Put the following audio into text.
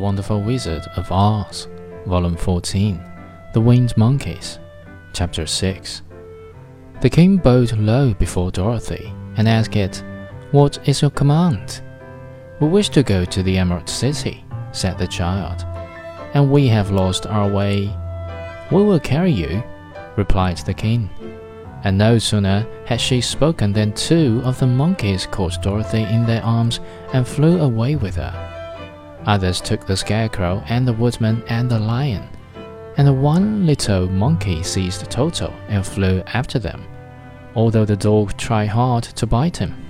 Wonderful Wizard of Oz, Volume 14, The Winged Monkeys, Chapter 6. The king bowed low before Dorothy and asked, it, What is your command? We wish to go to the Emerald City, said the child, and we have lost our way. We will carry you, replied the king. And no sooner had she spoken than two of the monkeys caught Dorothy in their arms and flew away with her. Others took the scarecrow and the woodman and the lion, and one little monkey seized Toto and flew after them, although the dog tried hard to bite him.